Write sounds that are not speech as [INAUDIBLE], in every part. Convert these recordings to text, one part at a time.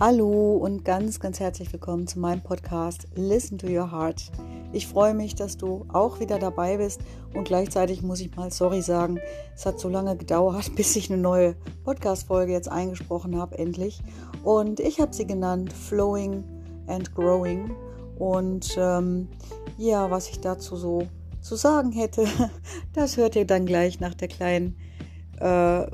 Hallo und ganz, ganz herzlich willkommen zu meinem Podcast Listen to Your Heart. Ich freue mich, dass du auch wieder dabei bist und gleichzeitig muss ich mal sorry sagen, es hat so lange gedauert, [LAUGHS] bis ich eine neue Podcast-Folge jetzt eingesprochen habe, endlich. Und ich habe sie genannt Flowing and Growing. Und ähm, ja, was ich dazu so zu sagen hätte, [LAUGHS] das hört ihr dann gleich nach der kleinen äh,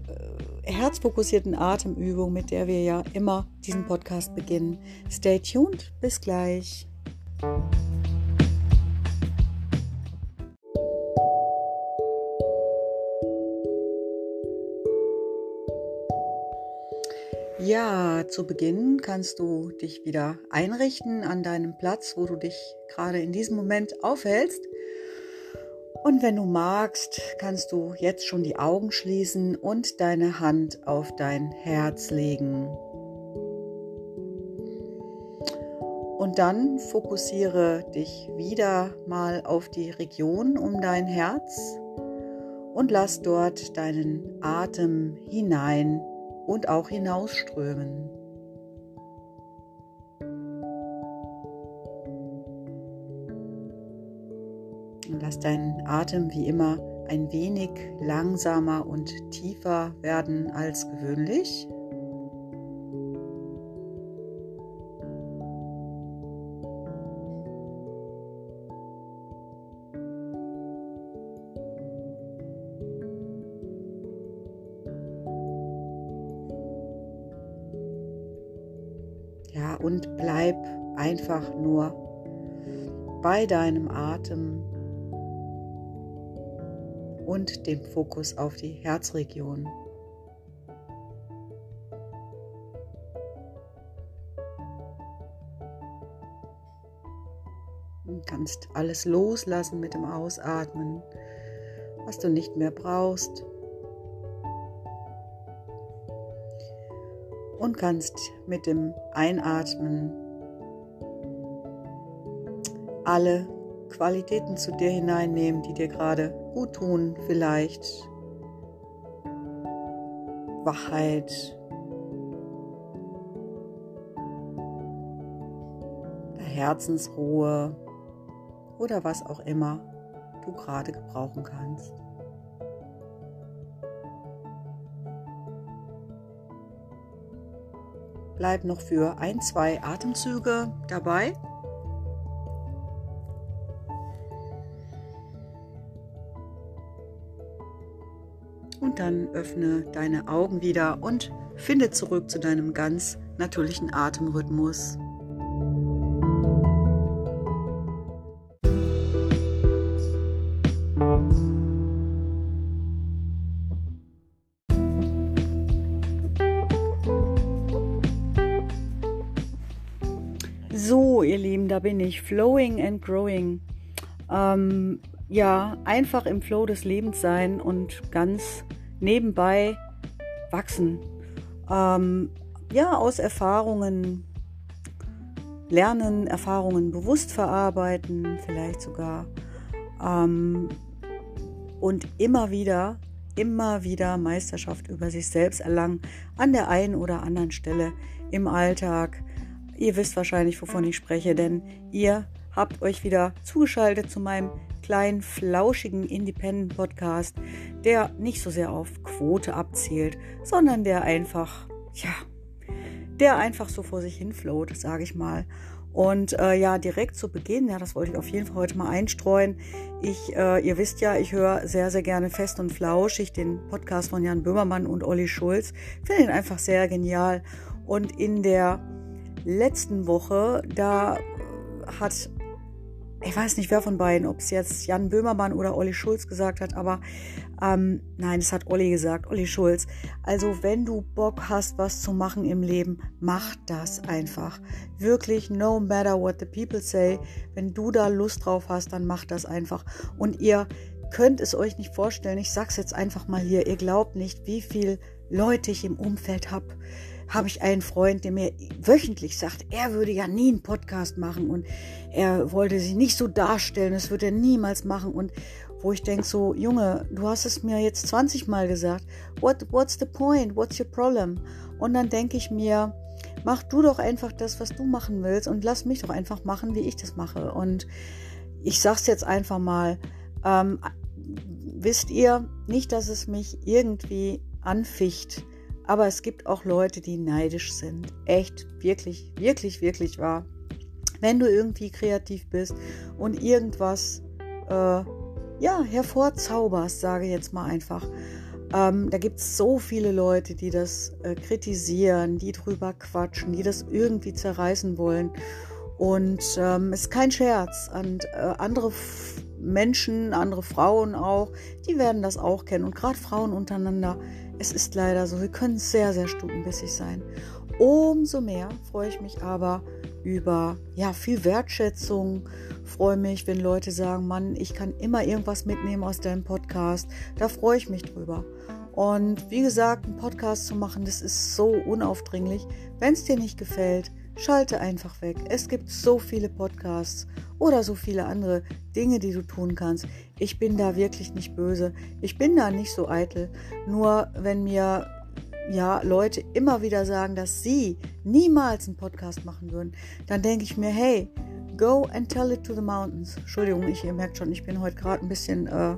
herzfokussierten Atemübung, mit der wir ja immer diesen Podcast beginnen. Stay tuned, bis gleich. Ja, zu Beginn kannst du dich wieder einrichten an deinem Platz, wo du dich gerade in diesem Moment aufhältst. Und wenn du magst, kannst du jetzt schon die Augen schließen und deine Hand auf dein Herz legen. Und dann fokussiere dich wieder mal auf die Region um dein Herz und lass dort deinen Atem hinein und auch hinausströmen. Deinen Atem wie immer ein wenig langsamer und tiefer werden als gewöhnlich. Ja, und bleib einfach nur bei deinem Atem und dem Fokus auf die Herzregion. Du kannst alles loslassen mit dem Ausatmen, was du nicht mehr brauchst. Und kannst mit dem Einatmen alle Qualitäten zu dir hineinnehmen, die dir gerade gut tun, vielleicht Wachheit, Herzensruhe oder was auch immer du gerade gebrauchen kannst. Bleib noch für ein, zwei Atemzüge dabei. Dann öffne deine Augen wieder und finde zurück zu deinem ganz natürlichen Atemrhythmus. So, ihr Lieben, da bin ich. Flowing and Growing. Ähm, ja, einfach im Flow des Lebens sein und ganz nebenbei wachsen. Ähm, ja, aus Erfahrungen lernen, Erfahrungen bewusst verarbeiten, vielleicht sogar. Ähm, und immer wieder, immer wieder Meisterschaft über sich selbst erlangen, an der einen oder anderen Stelle im Alltag. Ihr wisst wahrscheinlich, wovon ich spreche, denn ihr habt euch wieder zugeschaltet zu meinem kleinen, flauschigen Independent-Podcast, der nicht so sehr auf Quote abzielt, sondern der einfach, ja, der einfach so vor sich hin float, sage ich mal. Und äh, ja, direkt zu Beginn, ja, das wollte ich auf jeden Fall heute mal einstreuen. Ich, äh, ihr wisst ja, ich höre sehr, sehr gerne fest und flauschig den Podcast von Jan Böhmermann und Olli Schulz. Finde ihn einfach sehr genial. Und in der letzten Woche, da hat ich weiß nicht, wer von beiden, ob es jetzt Jan Böhmermann oder Olli Schulz gesagt hat, aber ähm, nein, es hat Olli gesagt, Olli Schulz. Also wenn du Bock hast, was zu machen im Leben, mach das einfach. Wirklich, no matter what the people say, wenn du da Lust drauf hast, dann mach das einfach. Und ihr könnt es euch nicht vorstellen, ich sag's jetzt einfach mal hier, ihr glaubt nicht, wie viel Leute ich im Umfeld habe habe ich einen Freund, der mir wöchentlich sagt, er würde ja nie einen Podcast machen und er wollte sich nicht so darstellen, das würde er niemals machen und wo ich denke so, Junge, du hast es mir jetzt 20 Mal gesagt, What, what's the point, what's your problem? Und dann denke ich mir, mach du doch einfach das, was du machen willst und lass mich doch einfach machen, wie ich das mache. Und ich sag's jetzt einfach mal, ähm, wisst ihr, nicht, dass es mich irgendwie anficht, aber es gibt auch Leute, die neidisch sind. Echt, wirklich, wirklich, wirklich wahr. Wenn du irgendwie kreativ bist und irgendwas äh, ja, hervorzauberst, sage ich jetzt mal einfach. Ähm, da gibt es so viele Leute, die das äh, kritisieren, die drüber quatschen, die das irgendwie zerreißen wollen. Und ähm, es ist kein Scherz. Und äh, andere F Menschen, andere Frauen auch, die werden das auch kennen. Und gerade Frauen untereinander, es ist leider so, wir können sehr, sehr stutenbissig sein. Umso mehr freue ich mich aber über ja, viel Wertschätzung. Freue mich, wenn Leute sagen, Mann, ich kann immer irgendwas mitnehmen aus deinem Podcast. Da freue ich mich drüber. Und wie gesagt, einen Podcast zu machen, das ist so unaufdringlich. Wenn es dir nicht gefällt, schalte einfach weg. Es gibt so viele Podcasts oder so viele andere Dinge, die du tun kannst. Ich bin da wirklich nicht böse. Ich bin da nicht so eitel. Nur wenn mir ja, Leute immer wieder sagen, dass sie niemals einen Podcast machen würden, dann denke ich mir, hey, go and tell it to the mountains. Entschuldigung, ich, ihr merkt schon, ich bin heute gerade ein bisschen, äh,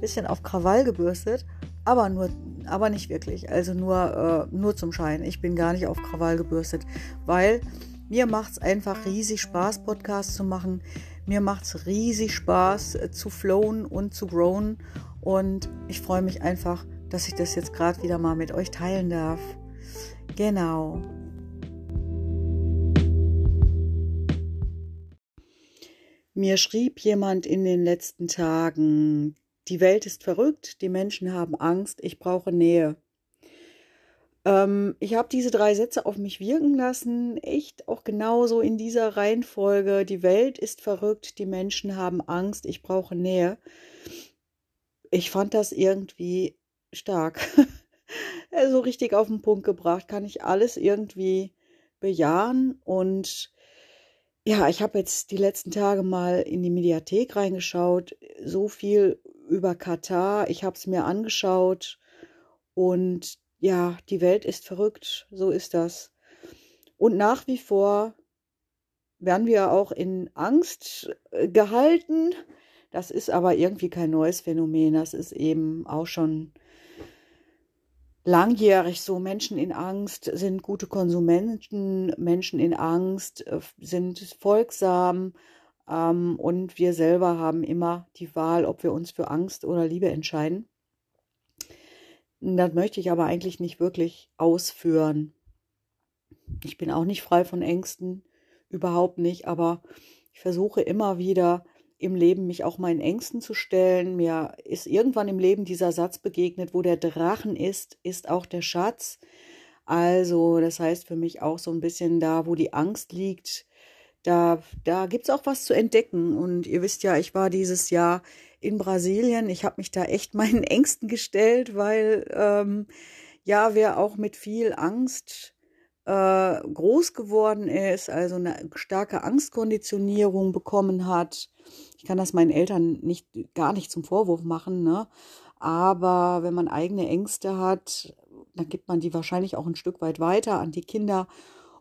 bisschen auf Krawall gebürstet, aber nur, aber nicht wirklich. Also nur, äh, nur zum Schein. Ich bin gar nicht auf Krawall gebürstet, weil mir macht es einfach riesig Spaß, Podcasts zu machen. Mir macht es riesig Spaß äh, zu flowen und zu growen. Und ich freue mich einfach, dass ich das jetzt gerade wieder mal mit euch teilen darf. Genau. Mir schrieb jemand in den letzten Tagen, die Welt ist verrückt, die Menschen haben Angst, ich brauche Nähe. Ähm, ich habe diese drei Sätze auf mich wirken lassen, echt auch genauso in dieser Reihenfolge. Die Welt ist verrückt, die Menschen haben Angst, ich brauche Nähe. Ich fand das irgendwie stark. [LAUGHS] so richtig auf den Punkt gebracht, kann ich alles irgendwie bejahen. Und ja, ich habe jetzt die letzten Tage mal in die Mediathek reingeschaut, so viel über Katar, ich habe es mir angeschaut und ja, die Welt ist verrückt, so ist das. Und nach wie vor werden wir auch in Angst äh, gehalten. Das ist aber irgendwie kein neues Phänomen. Das ist eben auch schon langjährig so. Menschen in Angst sind gute Konsumenten, Menschen in Angst äh, sind folgsam ähm, und wir selber haben immer die Wahl, ob wir uns für Angst oder Liebe entscheiden. Das möchte ich aber eigentlich nicht wirklich ausführen. Ich bin auch nicht frei von Ängsten, überhaupt nicht, aber ich versuche immer wieder im Leben mich auch meinen Ängsten zu stellen. Mir ist irgendwann im Leben dieser Satz begegnet, wo der Drachen ist, ist auch der Schatz. Also, das heißt für mich auch so ein bisschen da, wo die Angst liegt, da, da gibt es auch was zu entdecken. Und ihr wisst ja, ich war dieses Jahr in Brasilien. Ich habe mich da echt [LAUGHS] meinen Ängsten gestellt, weil ähm, ja, wer auch mit viel Angst äh, groß geworden ist, also eine starke Angstkonditionierung bekommen hat, ich kann das meinen Eltern nicht gar nicht zum Vorwurf machen, ne? Aber wenn man eigene Ängste hat, dann gibt man die wahrscheinlich auch ein Stück weit weiter an die Kinder.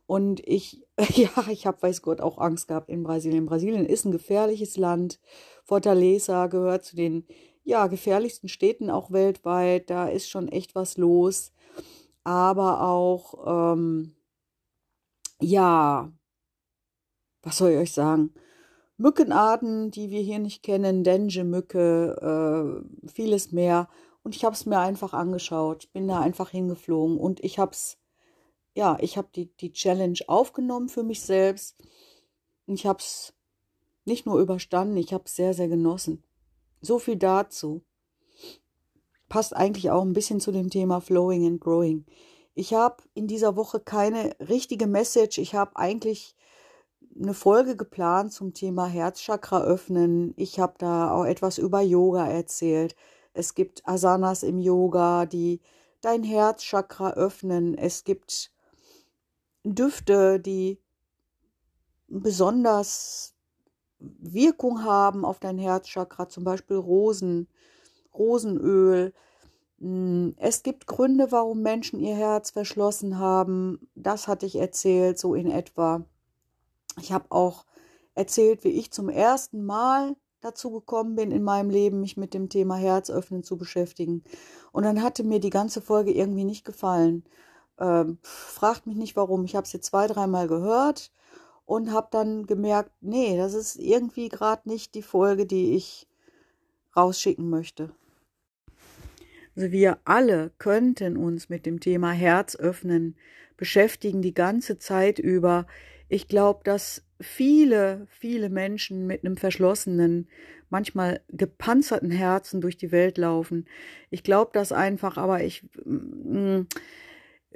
Und ich, [LAUGHS] ja, ich habe, weiß Gott, auch Angst gehabt in Brasilien. Brasilien ist ein gefährliches Land. Fortaleza gehört zu den, ja, gefährlichsten Städten auch weltweit. Da ist schon echt was los. Aber auch, ähm, ja, was soll ich euch sagen? Mückenarten, die wir hier nicht kennen, Dengue-Mücke, äh, vieles mehr. Und ich habe es mir einfach angeschaut. Bin da einfach hingeflogen und ich habe es, ja, ich habe die, die Challenge aufgenommen für mich selbst. Ich habe es nicht nur überstanden, ich habe es sehr, sehr genossen. So viel dazu. Passt eigentlich auch ein bisschen zu dem Thema Flowing and Growing. Ich habe in dieser Woche keine richtige Message. Ich habe eigentlich eine Folge geplant zum Thema Herzchakra öffnen. Ich habe da auch etwas über Yoga erzählt. Es gibt Asanas im Yoga, die dein Herzchakra öffnen. Es gibt Düfte, die besonders Wirkung haben auf dein Herzchakra, zum Beispiel Rosen, Rosenöl. Hm, es gibt Gründe, warum Menschen ihr Herz verschlossen haben. Das hatte ich erzählt, so in etwa. Ich habe auch erzählt, wie ich zum ersten Mal dazu gekommen bin, in meinem Leben mich mit dem Thema Herzöffnen zu beschäftigen. Und dann hatte mir die ganze Folge irgendwie nicht gefallen. Ähm, fragt mich nicht warum. Ich habe sie zwei, dreimal gehört und habe dann gemerkt, nee, das ist irgendwie gerade nicht die Folge, die ich rausschicken möchte. Also wir alle könnten uns mit dem Thema Herz öffnen, beschäftigen die ganze Zeit über. Ich glaube, dass viele, viele Menschen mit einem verschlossenen, manchmal gepanzerten Herzen durch die Welt laufen. Ich glaube das einfach, aber ich, mh, mm,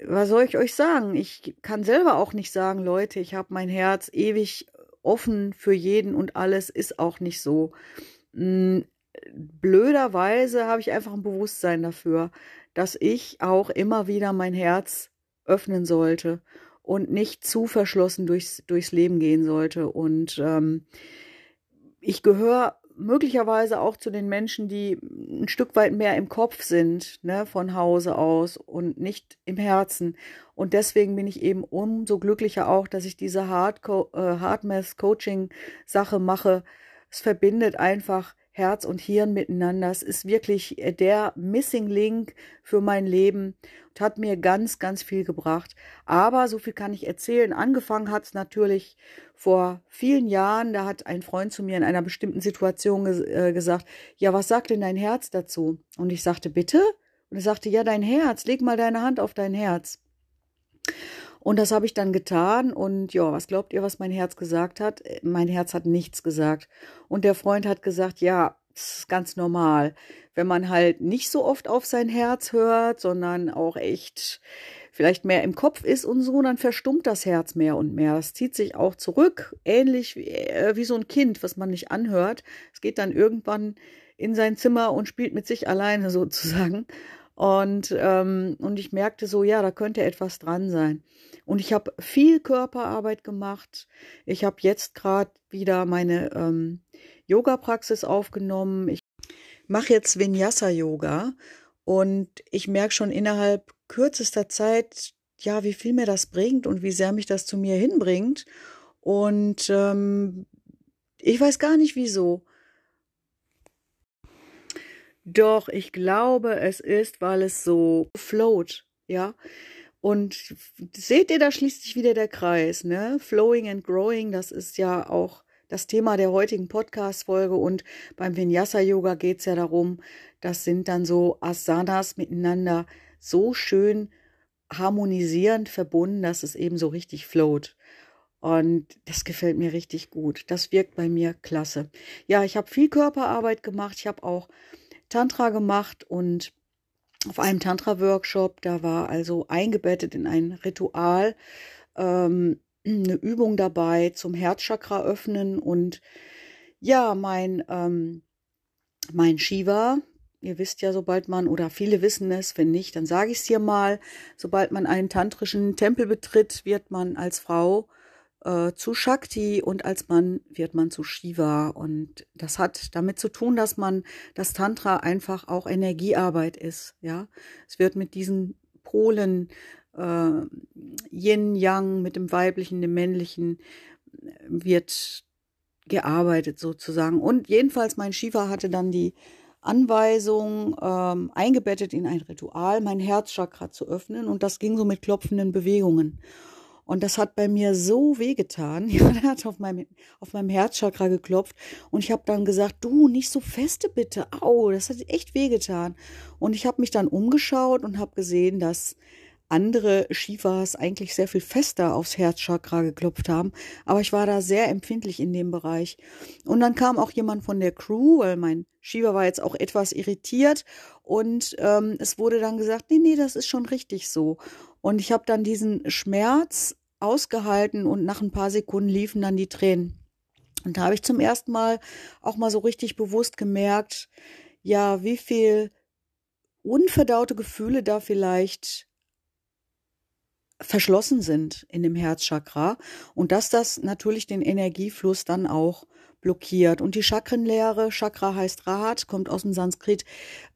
was soll ich euch sagen? Ich kann selber auch nicht sagen, Leute, ich habe mein Herz ewig offen für jeden und alles ist auch nicht so. Mh, mm, blöderweise habe ich einfach ein Bewusstsein dafür, dass ich auch immer wieder mein Herz öffnen sollte und nicht zu verschlossen durchs, durchs Leben gehen sollte. Und ähm, ich gehöre möglicherweise auch zu den Menschen, die ein Stück weit mehr im Kopf sind, ne, von Hause aus und nicht im Herzen. Und deswegen bin ich eben umso glücklicher auch, dass ich diese Hard äh, Hardmath Coaching Sache mache. Es verbindet einfach Herz und Hirn miteinander. Es ist wirklich äh, der Missing Link für mein Leben und hat mir ganz, ganz viel gebracht. Aber so viel kann ich erzählen. Angefangen hat es natürlich vor vielen Jahren. Da hat ein Freund zu mir in einer bestimmten Situation ges äh, gesagt, ja, was sagt denn dein Herz dazu? Und ich sagte, bitte? Und er sagte, ja, dein Herz, leg mal deine Hand auf dein Herz. Und das habe ich dann getan. Und ja, was glaubt ihr, was mein Herz gesagt hat? Mein Herz hat nichts gesagt. Und der Freund hat gesagt, ja, das ist ganz normal. Wenn man halt nicht so oft auf sein Herz hört, sondern auch echt vielleicht mehr im Kopf ist und so, dann verstummt das Herz mehr und mehr. Es zieht sich auch zurück, ähnlich wie, äh, wie so ein Kind, was man nicht anhört. Es geht dann irgendwann in sein Zimmer und spielt mit sich alleine [LAUGHS] sozusagen. Und, ähm, und ich merkte so, ja, da könnte etwas dran sein. Und ich habe viel Körperarbeit gemacht. Ich habe jetzt gerade wieder meine ähm, Yoga-Praxis aufgenommen. Ich mache jetzt Vinyasa-Yoga und ich merke schon innerhalb kürzester Zeit, ja, wie viel mir das bringt und wie sehr mich das zu mir hinbringt. Und ähm, ich weiß gar nicht wieso. Doch, ich glaube, es ist, weil es so float, ja. Und seht ihr, da schließt sich wieder der Kreis, ne? Flowing and growing, das ist ja auch das Thema der heutigen Podcast-Folge. Und beim Vinyasa-Yoga geht es ja darum, das sind dann so Asanas miteinander so schön harmonisierend verbunden, dass es eben so richtig float. Und das gefällt mir richtig gut. Das wirkt bei mir klasse. Ja, ich habe viel Körperarbeit gemacht. Ich habe auch Tantra gemacht und auf einem Tantra-Workshop, da war also eingebettet in ein Ritual ähm, eine Übung dabei zum Herzchakra öffnen und ja, mein, ähm, mein Shiva, ihr wisst ja, sobald man, oder viele wissen es, wenn nicht, dann sage ich es hier mal, sobald man einen tantrischen Tempel betritt, wird man als Frau äh, zu Shakti und als Mann wird man zu Shiva. Und das hat damit zu tun, dass man das Tantra einfach auch Energiearbeit ist. Ja, es wird mit diesen Polen äh, Yin Yang mit dem Weiblichen, dem Männlichen wird gearbeitet sozusagen. Und jedenfalls mein Shiva hatte dann die Anweisung ähm, eingebettet in ein Ritual, mein Herzchakra zu öffnen und das ging so mit klopfenden Bewegungen. Und das hat bei mir so wehgetan. [LAUGHS] Ja, er hat auf meinem, auf meinem Herzchakra geklopft. Und ich habe dann gesagt, du, nicht so feste bitte. Au, das hat echt wehgetan. Und ich habe mich dann umgeschaut und habe gesehen, dass andere Shivas eigentlich sehr viel fester aufs Herzchakra geklopft haben. Aber ich war da sehr empfindlich in dem Bereich. Und dann kam auch jemand von der Crew, weil mein Shiva war jetzt auch etwas irritiert. Und ähm, es wurde dann gesagt, nee, nee, das ist schon richtig so. Und ich habe dann diesen Schmerz ausgehalten und nach ein paar Sekunden liefen dann die Tränen. Und da habe ich zum ersten Mal auch mal so richtig bewusst gemerkt, ja, wie viel unverdaute Gefühle da vielleicht verschlossen sind in dem Herzchakra und dass das natürlich den Energiefluss dann auch blockiert. Und die Chakrenlehre, Chakra heißt Rahat, kommt aus dem Sanskrit,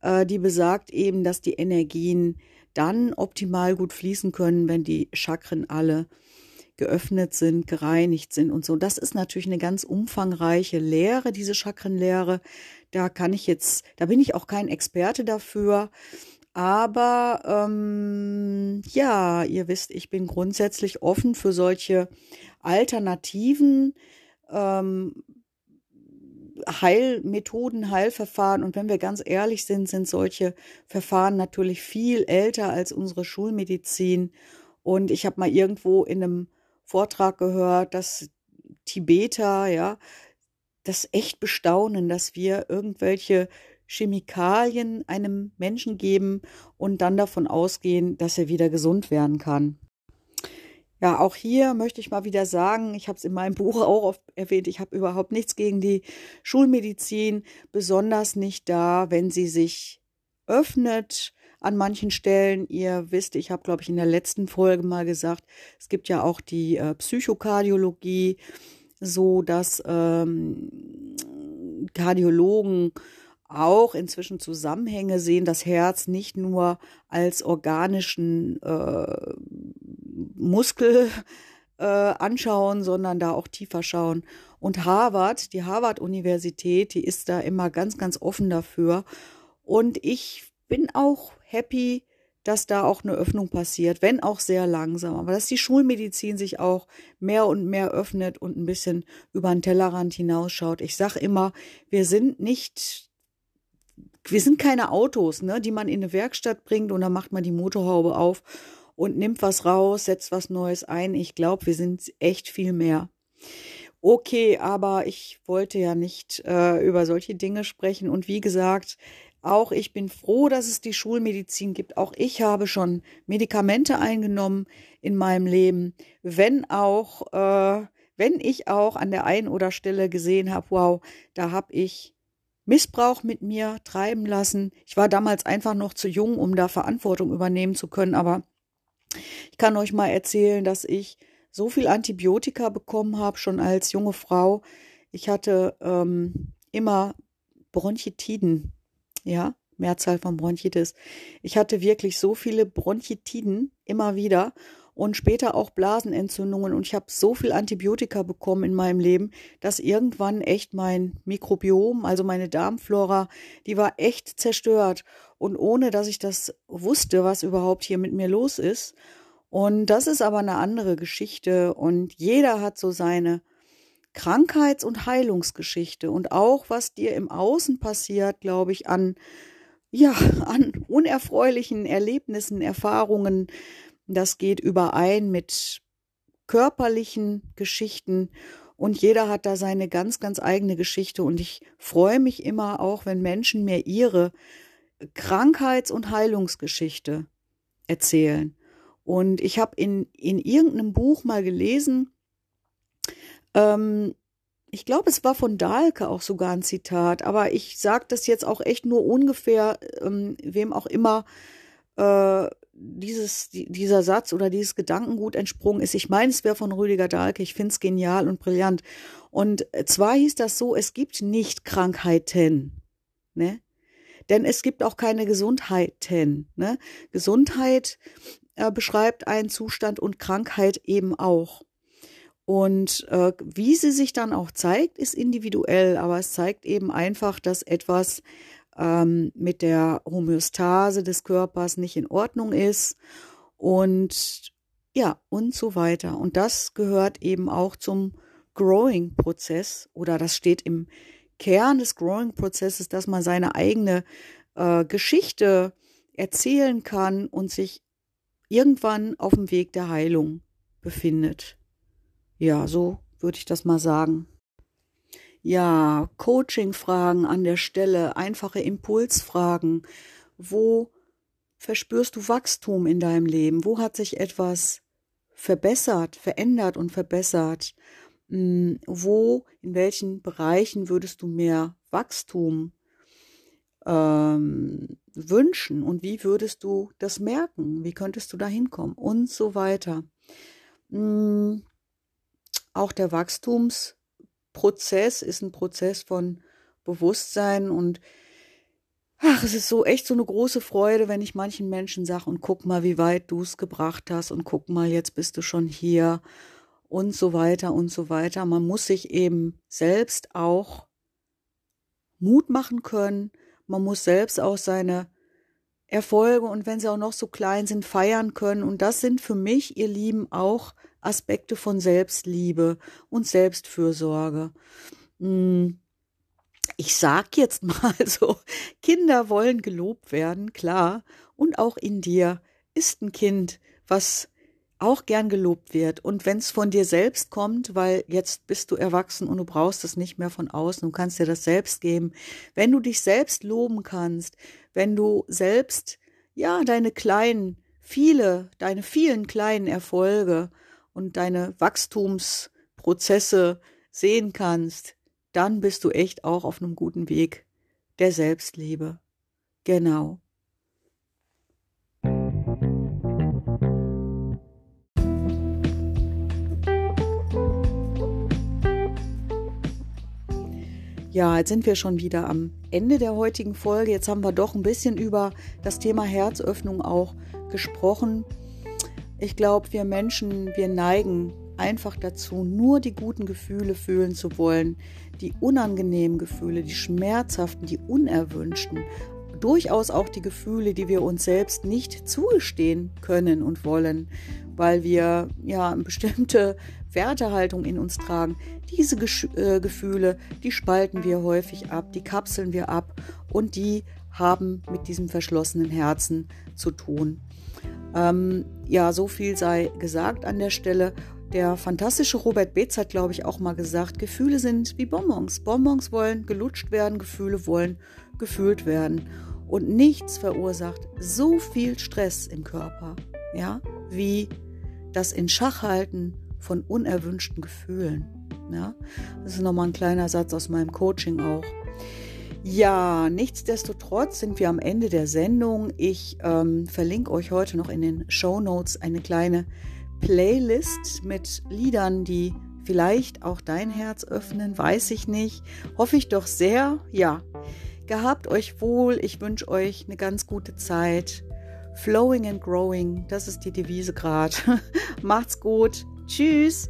äh, die besagt eben, dass die Energien dann optimal gut fließen können, wenn die Chakren alle geöffnet sind, gereinigt sind und so. Das ist natürlich eine ganz umfangreiche Lehre, diese Chakrenlehre. Da kann ich jetzt, da bin ich auch kein Experte dafür. Aber ähm, ja, ihr wisst, ich bin grundsätzlich offen für solche alternativen ähm, Heilmethoden, Heilverfahren. Und wenn wir ganz ehrlich sind, sind solche Verfahren natürlich viel älter als unsere Schulmedizin. Und ich habe mal irgendwo in einem Vortrag gehört, dass Tibeter, ja, das echt bestaunen, dass wir irgendwelche Chemikalien einem Menschen geben und dann davon ausgehen, dass er wieder gesund werden kann. Ja, auch hier möchte ich mal wieder sagen, ich habe es in meinem [LAUGHS] Buch auch oft erwähnt, ich habe überhaupt nichts gegen die Schulmedizin, besonders nicht da, wenn sie sich öffnet an manchen Stellen. Ihr wisst, ich habe, glaube ich, in der letzten Folge mal gesagt, es gibt ja auch die äh, Psychokardiologie, so dass ähm, Kardiologen auch inzwischen Zusammenhänge sehen, das Herz nicht nur als organischen äh, Muskel äh, anschauen, sondern da auch tiefer schauen. Und Harvard, die Harvard-Universität, die ist da immer ganz, ganz offen dafür. Und ich bin auch happy, dass da auch eine Öffnung passiert, wenn auch sehr langsam. Aber dass die Schulmedizin sich auch mehr und mehr öffnet und ein bisschen über den Tellerrand hinausschaut. Ich sage immer, wir sind nicht wir sind keine Autos, ne, die man in eine Werkstatt bringt und dann macht man die Motorhaube auf und nimmt was raus, setzt was Neues ein. Ich glaube, wir sind echt viel mehr. Okay, aber ich wollte ja nicht äh, über solche Dinge sprechen. Und wie gesagt, auch ich bin froh, dass es die Schulmedizin gibt. Auch ich habe schon Medikamente eingenommen in meinem Leben, wenn auch, äh, wenn ich auch an der einen oder Stelle gesehen habe, wow, da habe ich Missbrauch mit mir treiben lassen. Ich war damals einfach noch zu jung, um da Verantwortung übernehmen zu können, aber ich kann euch mal erzählen, dass ich so viel Antibiotika bekommen habe, schon als junge Frau. Ich hatte ähm, immer Bronchitiden, ja, Mehrzahl von Bronchitis. Ich hatte wirklich so viele Bronchitiden immer wieder und später auch Blasenentzündungen. Und ich habe so viel Antibiotika bekommen in meinem Leben, dass irgendwann echt mein Mikrobiom, also meine Darmflora, die war echt zerstört. Und ohne dass ich das wusste, was überhaupt hier mit mir los ist. Und das ist aber eine andere Geschichte. Und jeder hat so seine Krankheits- und Heilungsgeschichte. Und auch was dir im Außen passiert, glaube ich, an ja, [LAUGHS] an unerfreulichen Erlebnissen, Erfahrungen, das geht überein mit körperlichen Geschichten und jeder hat da seine ganz, ganz eigene Geschichte. Und ich freue mich immer auch, wenn Menschen mir ihre Krankheits- und Heilungsgeschichte erzählen. Und ich habe in, in irgendeinem Buch mal gelesen, ähm, ich glaube, es war von Dahlke auch sogar ein Zitat, aber ich sage das jetzt auch echt nur ungefähr, ähm, wem auch immer äh, dieses, dieser Satz oder dieses Gedankengut entsprungen ist. Ich meine, es wäre von Rüdiger Dahlke. Ich finde es genial und brillant. Und zwar hieß das so, es gibt nicht Krankheiten, ne? Denn es gibt auch keine Gesundheiten, ne? Gesundheit äh, beschreibt einen Zustand und Krankheit eben auch. Und äh, wie sie sich dann auch zeigt, ist individuell, aber es zeigt eben einfach, dass etwas ähm, mit der Homöostase des Körpers nicht in Ordnung ist und ja, und so weiter. Und das gehört eben auch zum Growing-Prozess oder das steht im Kern des Growing-Prozesses, dass man seine eigene äh, Geschichte erzählen kann und sich irgendwann auf dem Weg der Heilung befindet. Ja, so würde ich das mal sagen ja, Coaching-Fragen an der Stelle, einfache Impulsfragen. Wo verspürst du Wachstum in deinem Leben? Wo hat sich etwas verbessert, verändert und verbessert? Hm, wo, in welchen Bereichen würdest du mehr Wachstum ähm, wünschen und wie würdest du das merken? Wie könntest du da hinkommen? Und so weiter. Hm, auch der Wachstumsprozess ist ein Prozess von Bewusstsein und ach, es ist so echt so eine große Freude, wenn ich manchen Menschen sage und guck mal, wie weit du es gebracht hast und guck mal, jetzt bist du schon hier und so weiter und so weiter. Man muss sich eben selbst auch Mut machen können. Man muss selbst auch seine Erfolge und wenn sie auch noch so klein sind, feiern können. Und das sind für mich, ihr Lieben, auch Aspekte von Selbstliebe und Selbstfürsorge. Hm, ich sag jetzt [LAUGHS] mal so, Kinder wollen gelobt werden, klar. Und auch in dir ist ein Kind, was auch gern gelobt wird. Und wenn es von dir selbst kommt, weil jetzt bist du erwachsen und du brauchst es nicht mehr von außen, du kannst dir das selbst geben. Wenn du dich selbst loben kannst, wenn du selbst, ja, deine kleinen, viele, deine vielen kleinen Erfolge und deine Wachstumsprozesse sehen kannst, dann bist du echt auch auf einem guten Weg der Selbstliebe. Genau. Ja, jetzt sind wir schon wieder am Ende der heutigen Folge. Jetzt haben wir doch ein bisschen über das Thema Herzöffnung auch gesprochen. Ich glaube, wir Menschen, wir neigen einfach dazu, nur die guten Gefühle fühlen zu wollen, die unangenehmen Gefühle, die schmerzhaften, die unerwünschten, durchaus auch die Gefühle, die wir uns selbst nicht zugestehen können und wollen, weil wir ja eine [LAUGHS] bestimmte Wertehaltung in uns tragen. Diese Gesch äh, Gefühle, die spalten wir häufig ab, die kapseln wir ab und die haben mit diesem verschlossenen Herzen zu tun. Ähm, ja, so viel sei gesagt an der Stelle. Der fantastische Robert Beetz hat, glaube ich, auch mal gesagt, Gefühle sind wie Bonbons. Bonbons wollen gelutscht werden, Gefühle wollen gefühlt werden. Und nichts verursacht so viel Stress im Körper, ja, wie das in Schach halten von unerwünschten Gefühlen. Ja? Das ist nochmal ein kleiner Satz aus meinem Coaching auch. Ja, nichtsdestotrotz sind wir am Ende der Sendung. Ich ähm, verlinke euch heute noch in den Show Notes eine kleine Playlist mit Liedern, die vielleicht auch dein Herz öffnen, weiß ich nicht. Hoffe ich doch sehr. Ja, gehabt euch wohl. Ich wünsche euch eine ganz gute Zeit. Flowing and growing, das ist die Devise gerade. [LAUGHS] Macht's gut. Tschüss.